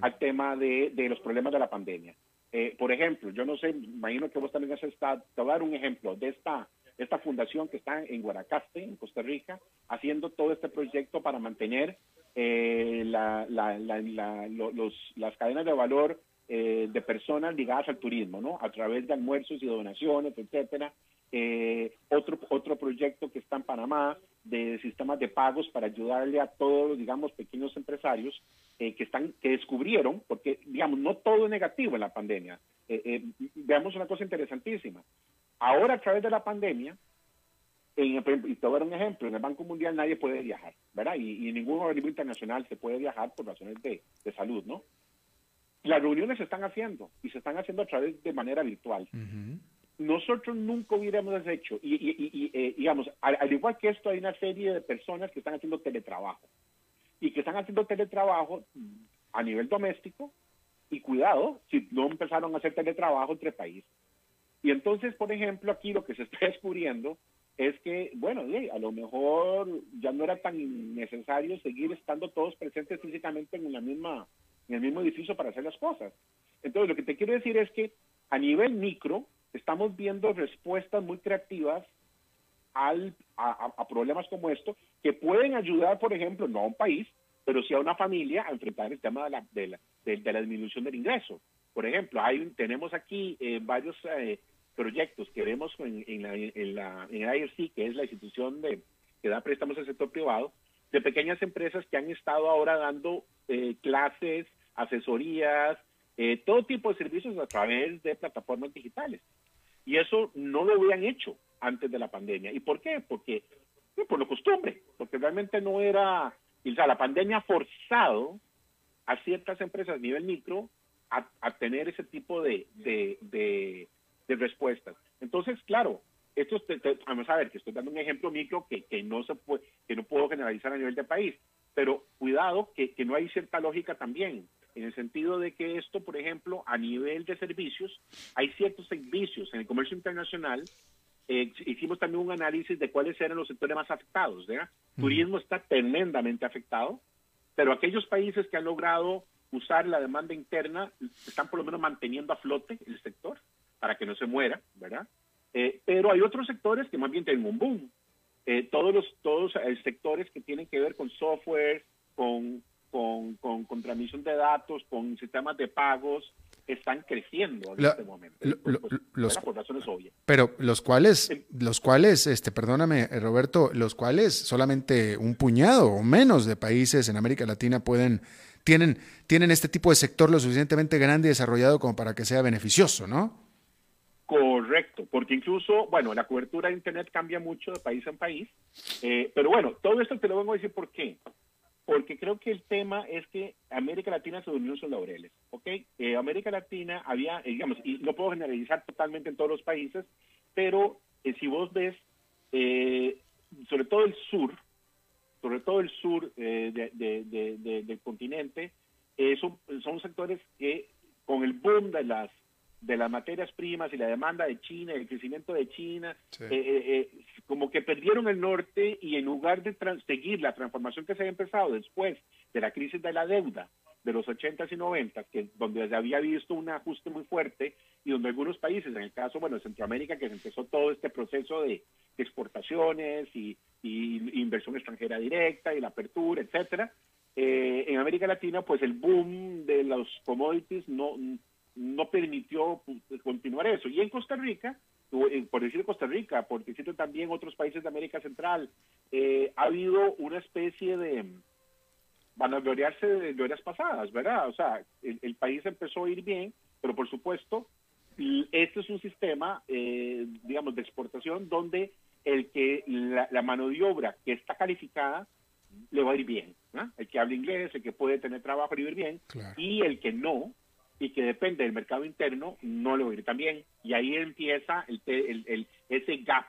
al tema de, de los problemas de la pandemia. Eh, por ejemplo, yo no sé, imagino que vos también has estado, te voy a dar un ejemplo de esta, esta fundación que está en Guanacaste, en Costa Rica, haciendo todo este proyecto para mantener eh, la, la, los, las cadenas de valor eh, de personas ligadas al turismo, ¿no? A través de almuerzos y donaciones, etcétera. otro, otro proyecto que está en Panamá de sistemas de pagos para ayudarle a todos, digamos, pequeños empresarios eh, que están que descubrieron, porque digamos no todo es negativo en la pandemia. Eh, eh, veamos una cosa interesantísima. Ahora a través de la pandemia, en, y te voy a dar un ejemplo, en el Banco Mundial nadie puede viajar, ¿verdad? Y, en ningún organismo internacional se puede viajar por razones de, salud, ¿no? Las reuniones se están haciendo y se están haciendo a través de manera virtual. Nosotros nunca hubiéramos hecho, y, y digamos, al igual que esto, hay una serie de personas que están haciendo teletrabajo y que están haciendo teletrabajo a nivel doméstico y cuidado si no empezaron a hacer teletrabajo entre países. Y entonces, por ejemplo, aquí lo que se <laughs> está descubriendo es que, bueno, a lo mejor ya no era tan necesario seguir estando todos presentes físicamente en, la misma, en el mismo edificio para hacer las cosas. Entonces, lo que te quiero decir es que a nivel micro estamos viendo respuestas muy creativas al, a, problemas como esto, que pueden ayudar, por ejemplo, no a un país, pero sí a una familia a enfrentar el tema de la, de la, de, la disminución del ingreso. Por ejemplo, hay, tenemos aquí eh, varios eh, proyectos que vemos en, en, la, en el IRC, que es la institución de, que da préstamos al sector privado, de pequeñas empresas que han estado ahora dando eh, clases, asesorías, todo tipo de servicios a través de plataformas digitales. Y eso no lo habían hecho antes de la pandemia. ¿Y por qué? Porque por lo costumbre, porque realmente no era, o sea, la pandemia ha forzado a ciertas empresas a nivel micro a, tener ese tipo de, de, respuestas. Entonces, claro, esto vamos a ver que estoy dando un ejemplo micro que, que no se puede, que no puedo generalizar a nivel de país, pero cuidado que, que no hay cierta lógica también en el sentido de que esto, por ejemplo, a nivel de servicios, hay ciertos servicios en el comercio internacional. Eh, hicimos también un análisis de cuáles eran los sectores más afectados. ¿verdad? Turismo está tremendamente afectado, pero aquellos países que han logrado usar la demanda interna están por lo menos manteniendo a flote el sector para que no se muera, ¿verdad? Eh, pero hay otros sectores que más bien tienen un boom. eh, todos los todos sectores que tienen que ver con software, con, con, con, transmisión de datos, con sistemas de pagos, están creciendo en este momento. por razones obvias. Pero los cuales, los cuales, este, perdóname, Roberto, los cuales solamente un puñado o menos de países en América Latina pueden tienen, tienen este tipo de sector lo suficientemente grande y desarrollado como para que sea beneficioso, ¿no? Correcto, porque incluso, bueno, la cobertura de Internet cambia mucho de país en país, eh, pero bueno, todo esto te lo vengo a decir por qué. Porque creo que el tema es que América Latina se durmió en sus laureles, ¿ok? Eh, América Latina había, eh, digamos, y no puedo generalizar totalmente en todos los países, pero si vos ves, sobre todo el sur, sobre todo el sur del continente, son, son sectores que con el boom de las de las materias primas y la demanda de China, el crecimiento de China, eh, eh, eh, como que perdieron el norte y en lugar de seguir la transformación que se había empezado después de la crisis de la deuda de los 80s y 90 que donde se había visto un ajuste muy fuerte y donde algunos países, en el caso, bueno, Centroamérica, que se empezó todo este proceso de, exportaciones y, y, inversión extranjera directa y la apertura, etcétera, en América Latina, pues el boom de los commodities no no permitió pues, continuar eso. Y en Costa Rica, eh, por decir Costa Rica, por decir también otros países de América Central, eh, ha habido una especie de vanagloriarse de glorias pasadas, ¿verdad? O sea, el, país empezó a ir bien, pero por supuesto, este es un sistema, eh, digamos, de exportación donde el que la, mano de obra que está calificada le va a ir bien, El que habla inglés, el que puede tener trabajo y vivir bien, y el que no, y que depende del mercado interno, no le va a ir tan bien. Y ahí empieza el, el, ese gap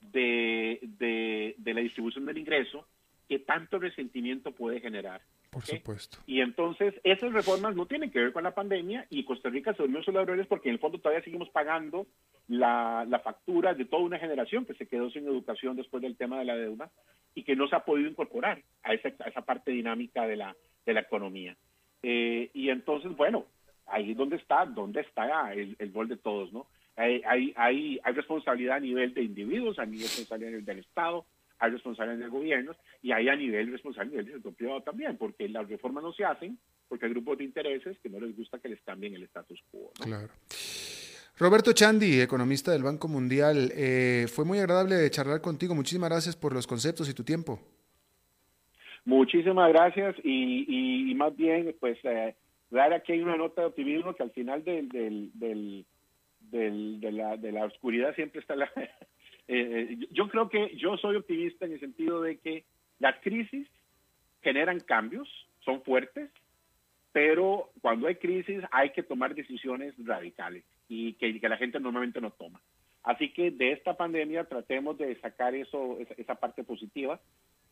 de, de, la distribución del ingreso que tanto resentimiento puede generar. Por supuesto. Y entonces esas reformas no tienen que ver con la pandemia y Costa Rica se durmió sus laureles porque en el fondo todavía seguimos pagando la, la, factura de toda una generación que se quedó sin educación después del tema de la deuda y que no se ha podido incorporar a esa, a esa parte dinámica de la, de la economía. Eh, y entonces, bueno, ahí es donde está, donde está el, el gol de todos, ¿no? Hay, hay, hay, responsabilidad a nivel de individuos, a nivel responsabilidad del Estado, hay responsabilidad del gobierno y hay a nivel responsabilidad del sector privado también, porque las reformas no se hacen porque hay grupos de intereses que no les gusta que les cambien el status quo. ¿no? Claro. Roberto Chandi, economista del Banco Mundial, eh, fue muy agradable charlar contigo. Muchísimas gracias por los conceptos y tu tiempo. Muchísimas gracias y, y, más bien, pues eh, dar aquí hay una nota de optimismo que al final del, del, del, de, la, de la oscuridad siempre está la... <laughs> Eh, eh, yo creo que yo soy optimista en el sentido de que las crisis generan cambios, son fuertes, pero cuando hay crisis hay que tomar decisiones radicales y que, que la gente normalmente no toma. Así que de esta pandemia tratemos de sacar eso, esa, esa parte positiva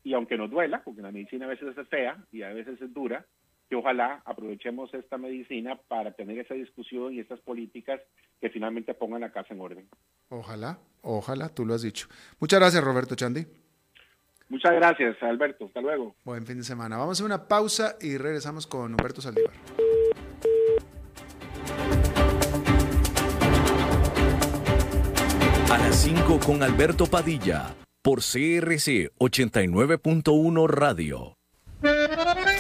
y aunque nos duela, porque la medicina a veces es fea y a veces es dura, que ojalá aprovechemos esta medicina para tener esa discusión y estas políticas que finalmente pongan la casa en orden. Ojalá, ojalá, tú lo has dicho. Muchas gracias, Roberto Chandi. Muchas gracias, Alberto. Hasta luego. Buen fin de semana. Vamos a una pausa y regresamos con Humberto Saldívar. A las 5 con Alberto Padilla, por CRC 89.1 Radio.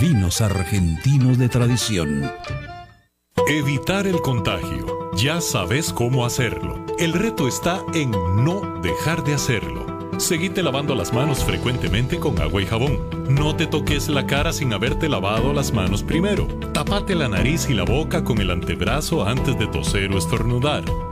vinos argentinos de tradición. Evitar el contagio. Ya sabes cómo hacerlo. El reto está en no dejar de hacerlo. Seguite lavando las manos frecuentemente con agua y jabón. No te toques la cara sin haberte lavado las manos primero. Tapate la nariz y la boca con el antebrazo antes de toser o estornudar.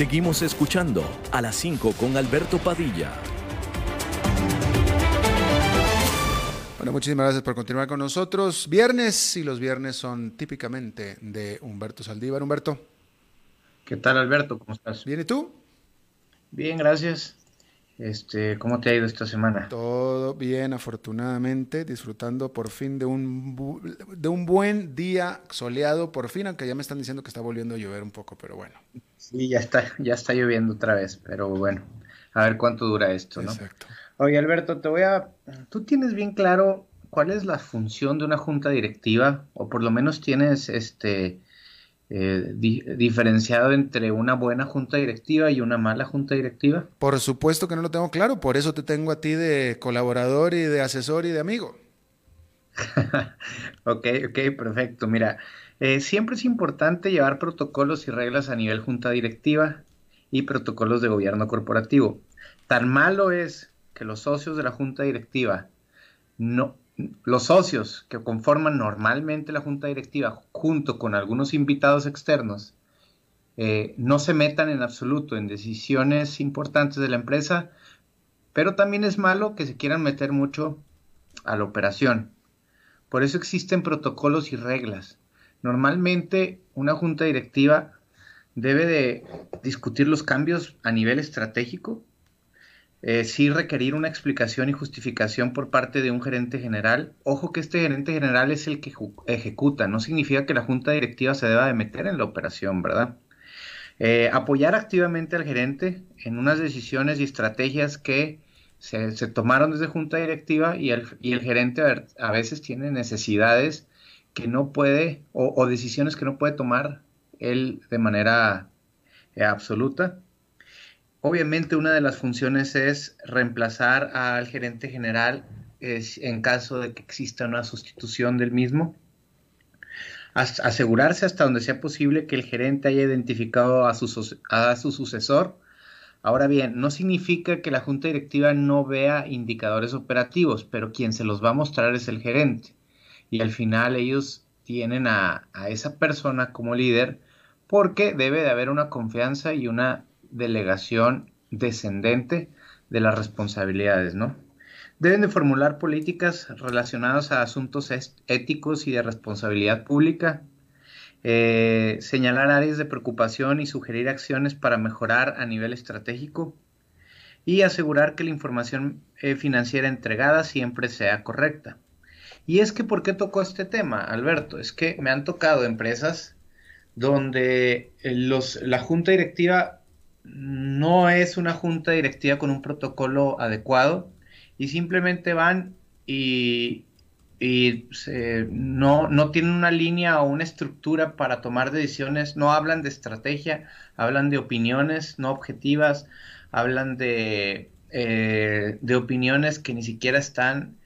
Seguimos escuchando a las 5 con Alberto Padilla. Bueno, muchísimas gracias por continuar con nosotros. Viernes y los viernes son típicamente de Humberto Saldívar. Humberto. ¿Qué tal, Alberto? ¿Cómo estás? Bien, ¿y tú? Bien, gracias. Este, ¿Cómo te ha ido esta semana? Todo bien, afortunadamente, disfrutando por fin de un, de un buen día soleado, por fin, aunque ya me están diciendo que está volviendo a llover un poco, pero bueno. Sí, ya está, ya está lloviendo otra vez, pero bueno, a ver cuánto dura esto, ¿no? Exacto. Oye, Alberto, te voy a... ¿Tú tienes bien claro cuál es la función de una junta directiva? O por lo menos tienes este eh, diferenciado entre una buena junta directiva y una mala junta directiva? Por supuesto que no lo tengo claro, por eso te tengo a ti de colaborador y de asesor y de amigo. <laughs> ok, ok, perfecto. Mira, eh, siempre es importante llevar protocolos y reglas a nivel junta directiva y protocolos de gobierno corporativo. Tan malo es que los socios de la junta directiva no, los socios que conforman normalmente la junta directiva, junto con algunos invitados externos, eh, no se metan en absoluto en decisiones importantes de la empresa, pero también es malo que se quieran meter mucho a la operación. Por eso existen protocolos y reglas. Normalmente una junta directiva debe de discutir los cambios a nivel estratégico, eh, sí requerir una explicación y justificación por parte de un gerente general. Ojo que este gerente general es el que ejecuta, no significa que la junta directiva se deba de meter en la operación, ¿verdad? Eh, apoyar activamente al gerente en unas decisiones y estrategias que se, tomaron desde junta directiva y el, y el gerente a, veces tiene necesidades que no puede o, decisiones que no puede tomar él de manera eh, absoluta. Obviamente una de las funciones es reemplazar al gerente general en caso de que exista una sustitución del mismo. asegurarse hasta donde sea posible que el gerente haya identificado a su, a su sucesor. Ahora bien, no significa que la junta directiva no vea indicadores operativos, pero quien se los va a mostrar es el gerente. Y al final ellos tienen a, a esa persona como líder porque debe de haber una confianza y una delegación descendente de las responsabilidades, ¿no? Deben de formular políticas relacionadas a asuntos éticos y de responsabilidad pública, eh, señalar áreas de preocupación y sugerir acciones para mejorar a nivel estratégico y asegurar que la información eh, financiera entregada siempre sea correcta. Y es que, ¿por qué tocó este tema, Alberto? Es que me han tocado empresas donde eh, los, la junta directiva no es una junta directiva con un protocolo adecuado y simplemente van y, no, no, tienen una línea o una estructura para tomar decisiones, no hablan de estrategia, hablan de opiniones no objetivas, hablan de, eh, opiniones que ni siquiera están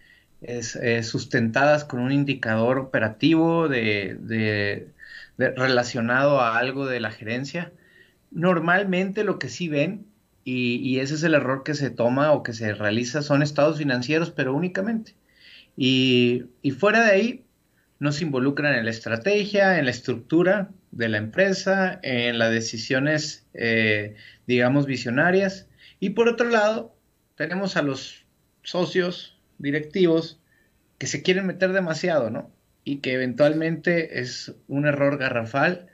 eh, sustentadas con un indicador operativo de, relacionado a algo de la gerencia normalmente lo que sí ven, y, ese es el error que se toma o que se realiza, son estados financieros, pero únicamente. Y, fuera de ahí, no se involucran en la estrategia, en la estructura de la empresa, en las decisiones, eh, digamos, visionarias. Y por otro lado, tenemos a los socios directivos que se quieren meter demasiado, ¿no? Y que eventualmente es un error garrafal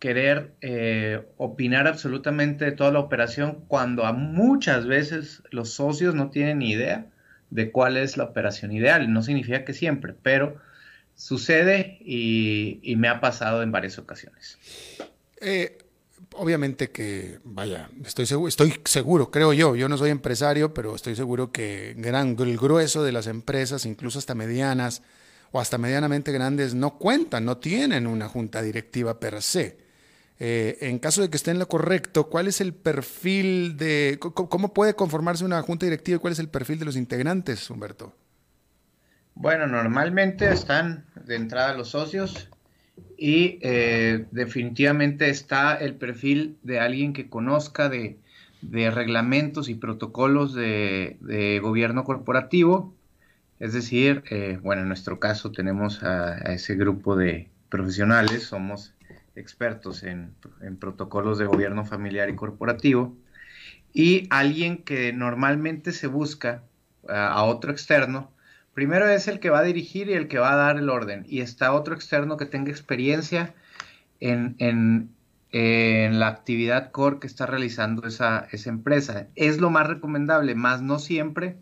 querer eh, opinar absolutamente de toda la operación cuando a muchas veces los socios no tienen ni idea de cuál es la operación ideal. No significa que siempre, pero sucede y, me ha pasado en varias ocasiones. Eh, obviamente que, vaya, estoy seguro, estoy seguro, creo yo, yo no soy empresario, pero estoy seguro que gran, el grueso de las empresas, incluso hasta medianas, o hasta medianamente grandes no cuentan, no tienen una junta directiva per se. Eh, en caso de que esté en lo correcto, ¿cuál es el perfil de, cómo puede conformarse una junta directiva y cuál es el perfil de los integrantes, Humberto? Bueno, normalmente están de entrada los socios y eh, definitivamente está el perfil de alguien que conozca de, reglamentos y protocolos de, gobierno corporativo. Es decir, eh, bueno, en nuestro caso tenemos a ese grupo de profesionales, somos expertos en, protocolos de gobierno familiar y corporativo, y alguien que normalmente se busca a otro externo, primero es el que va a dirigir y el que va a dar el orden, y está otro externo que tenga experiencia en, la actividad core que está realizando esa, esa, empresa. Es lo más recomendable, más no siempre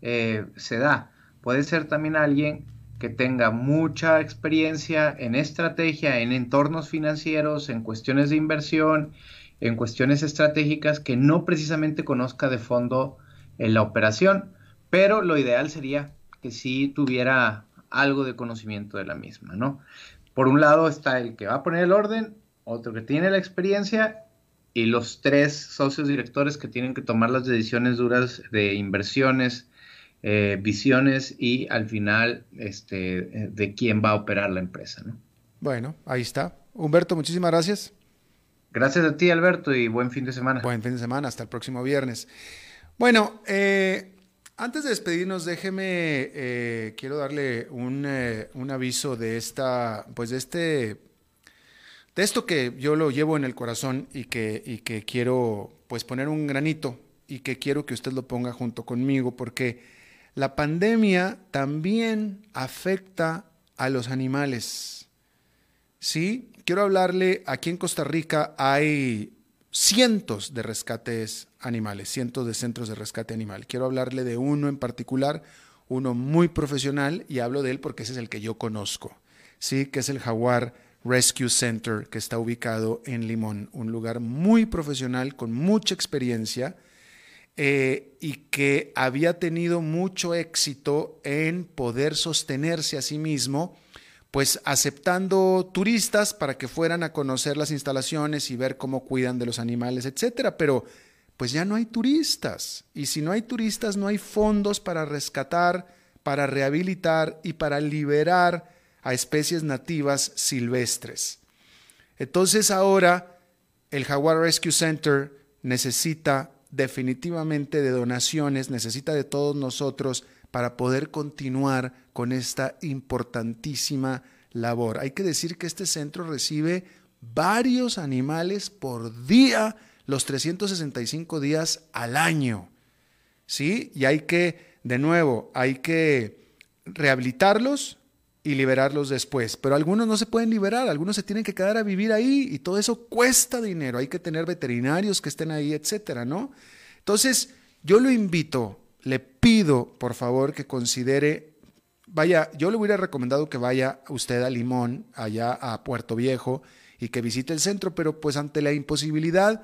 eh, se da. Puede ser también alguien que tenga mucha experiencia en estrategia, en entornos financieros, en cuestiones de inversión, en cuestiones estratégicas, que no precisamente conozca de fondo en la operación, pero lo ideal sería que sí tuviera algo de conocimiento de la misma, ¿no? Por un lado está el que va a poner el orden, otro que tiene la experiencia y los tres socios directores que tienen que tomar las decisiones duras de inversiones, eh, visiones y al final este, de quién va a operar la empresa. ¿no? Bueno, ahí está. Humberto, muchísimas gracias. Gracias a ti, Alberto, y buen fin de semana. Buen fin de semana, hasta el próximo viernes. Bueno, eh, antes de despedirnos, déjeme, eh, quiero darle un, un, aviso de esta, pues de este, de esto que yo lo llevo en el corazón y que, y que quiero, pues poner un granito y que quiero que usted lo ponga junto conmigo, porque la pandemia también afecta a los animales. ¿Sí? Quiero hablarle, aquí en Costa Rica hay cientos de rescates animales, cientos de centros de rescate animal. Quiero hablarle de uno en particular, uno muy profesional, y hablo de él porque ese es el que yo conozco, ¿sí? que es el Jaguar Rescue Center, que está ubicado en Limón, un lugar muy profesional, con mucha experiencia, eh, y que había tenido mucho éxito en poder sostenerse a sí mismo, pues aceptando turistas para que fueran a conocer las instalaciones y ver cómo cuidan de los animales, etcétera, pero pues ya no hay turistas y si no hay turistas no hay fondos para rescatar, para rehabilitar y para liberar a especies nativas silvestres. Entonces ahora el Jaguar Rescue Center necesita definitivamente de donaciones, necesita de todos nosotros para poder continuar con esta importantísima labor. Hay que decir que este centro recibe varios animales por día, los 365 días al año. ¿Sí? Y hay que, de nuevo, hay que rehabilitarlos, y liberarlos después. Pero algunos no se pueden liberar, algunos se tienen que quedar a vivir ahí y todo eso cuesta dinero. Hay que tener veterinarios que estén ahí, etcétera, ¿no? Entonces, yo lo invito, le pido, por favor, que considere, vaya, yo le hubiera recomendado que vaya usted a Limón, allá a Puerto Viejo, y que visite el centro, pero pues ante la imposibilidad,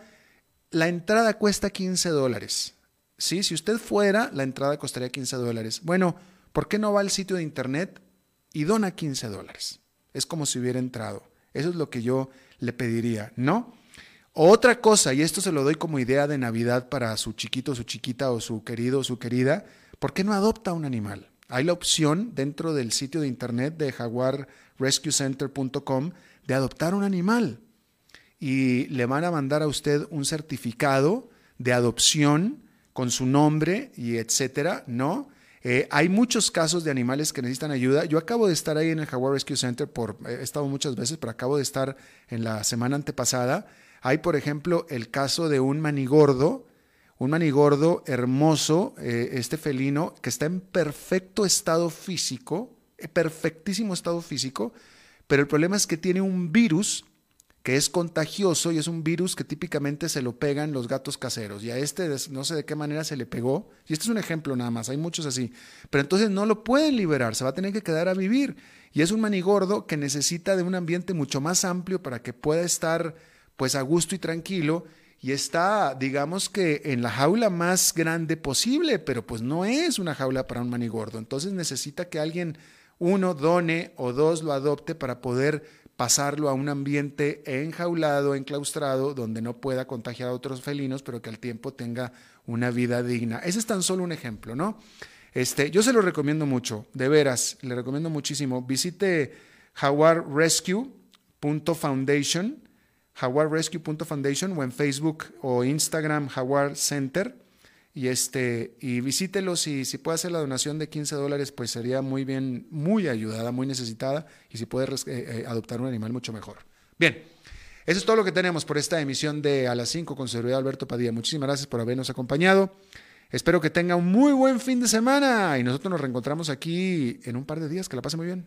la entrada cuesta 15 dólares. ¿Sí? Si usted fuera, la entrada costaría 15 dólares. Bueno, ¿por qué no va al sitio de internet y dona 15 dólares. Es como si hubiera entrado. Eso es lo que yo le pediría, ¿no? Otra cosa, y esto se lo doy como idea de Navidad para su chiquito, su chiquita o su querido o su querida, ¿por qué no adopta un animal? Hay la opción dentro del sitio de internet de jaguarrescuecenter.com de adoptar un animal y le van a mandar a usted un certificado de adopción con su nombre y etcétera, ¿no? Eh, hay muchos casos de animales que necesitan ayuda. Yo acabo de estar ahí en el Jaguar Rescue Center, por, he estado muchas veces, pero acabo de estar en la semana antepasada. Hay, por ejemplo, el caso de un manigordo, un manigordo hermoso, eh, este felino, que está en perfecto estado físico, eh, perfectísimo estado físico, pero el problema es que tiene un virus que es contagioso y es un virus que típicamente se lo pegan los gatos caseros. Y a este no sé de qué manera se le pegó. Y este es un ejemplo nada más, hay muchos así. Pero entonces no lo pueden liberar, se va a tener que quedar a vivir. Y es un manigordo que necesita de un ambiente mucho más amplio para que pueda estar pues a gusto y tranquilo. Y está, digamos que en la jaula más grande posible, pero pues no es una jaula para un manigordo. Entonces necesita que alguien uno, done o dos, lo adopte para poder pasarlo a un ambiente enjaulado, enclaustrado, donde no pueda contagiar a otros felinos, pero que al tiempo tenga una vida digna. Ese es tan solo un ejemplo, ¿no? Este, yo se lo recomiendo mucho, de veras, le recomiendo muchísimo. Visite jaguarrescue.foundation, jaguarrescue.foundation o en Facebook o Instagram Jaguar Center y este y visítelos y si puede hacer la donación de 15 dólares pues sería muy bien muy ayudada muy necesitada. Y si puede eh, eh, adoptar un animal mucho mejor. Bien eso es todo lo que tenemos por esta emisión de a las 5 con seguridad Alberto Padilla. Muchísimas gracias por habernos acompañado. Espero que tenga un muy buen fin de semana y nosotros nos reencontramos aquí en un par de días. Que la pase muy bien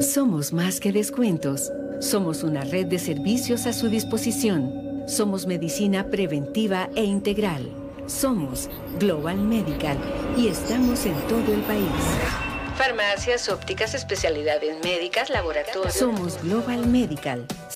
Somos más que descuentos. Somos una red de servicios a su disposición. Somos medicina preventiva e integral. Somos Global Medical y estamos en todo el país. Farmacias, ópticas, especialidades médicas, laboratorios. Somos Global Medical